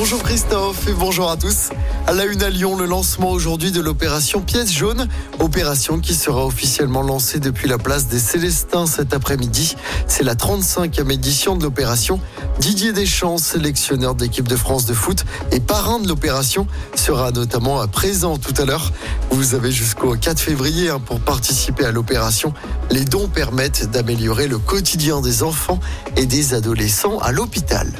Bonjour Christophe et bonjour à tous. À la une à Lyon, le lancement aujourd'hui de l'opération Pièce jaune, opération qui sera officiellement lancée depuis la place des Célestins cet après-midi. C'est la 35e édition de l'opération. Didier Deschamps, sélectionneur de l'équipe de France de foot et parrain de l'opération, sera notamment présent tout à l'heure. Vous avez jusqu'au 4 février hein, pour participer à l'opération. Les dons permettent d'améliorer le quotidien des enfants et des adolescents à l'hôpital.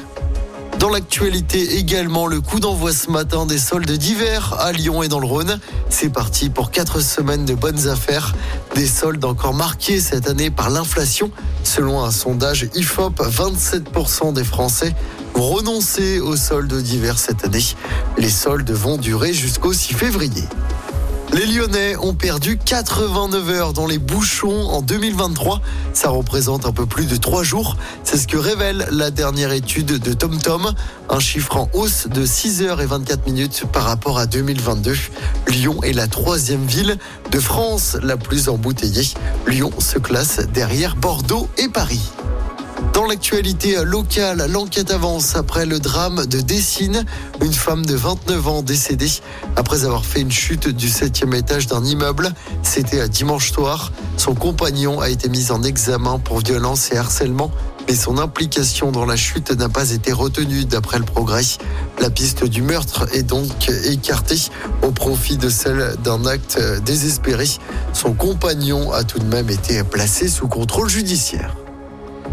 Dans l'actualité également, le coup d'envoi ce matin des soldes d'hiver à Lyon et dans le Rhône. C'est parti pour quatre semaines de bonnes affaires. Des soldes encore marqués cette année par l'inflation. Selon un sondage IFOP, 27% des Français vont renoncer aux soldes d'hiver cette année. Les soldes vont durer jusqu'au 6 février. Les Lyonnais ont perdu 89 heures dans les bouchons en 2023. Ça représente un peu plus de 3 jours. C'est ce que révèle la dernière étude de TomTom. Un chiffre en hausse de 6 heures et 24 minutes par rapport à 2022. Lyon est la troisième ville de France la plus embouteillée. Lyon se classe derrière Bordeaux et Paris. Dans l'actualité locale, l'enquête avance après le drame de Dessine, une femme de 29 ans décédée après avoir fait une chute du septième étage d'un immeuble. C'était à dimanche soir. Son compagnon a été mis en examen pour violence et harcèlement, mais son implication dans la chute n'a pas été retenue d'après le progrès. La piste du meurtre est donc écartée au profit de celle d'un acte désespéré. Son compagnon a tout de même été placé sous contrôle judiciaire.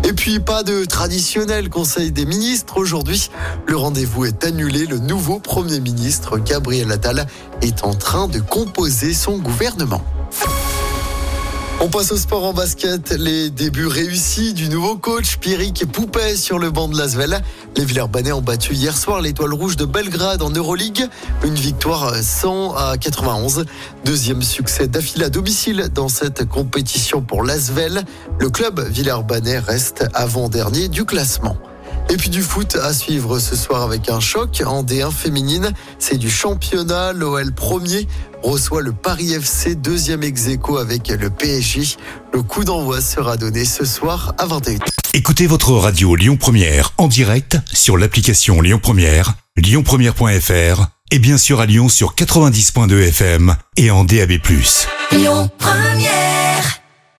Et puis pas de traditionnel conseil des ministres aujourd'hui. Le rendez-vous est annulé. Le nouveau Premier ministre Gabriel Attal est en train de composer son gouvernement. On passe au sport en basket. Les débuts réussis du nouveau coach Pierrick Poupet sur le banc de Lasvel. Les Villers-Banais ont battu hier soir l'étoile rouge de Belgrade en Euroleague. Une victoire 100 à 91. Deuxième succès d'affilée à domicile dans cette compétition pour Lasvel. Le club Villers-Banais reste avant-dernier du classement. Et puis du foot à suivre ce soir avec un choc en D1 féminine. C'est du championnat. L'OL premier reçoit le Paris FC deuxième ex avec le PSG. Le coup d'envoi sera donné ce soir à 21h. Écoutez votre radio Lyon Première en direct sur l'application Lyon Première, lyonpremière.fr et bien sûr à Lyon sur 90.2 FM et en DAB+. Lyon Première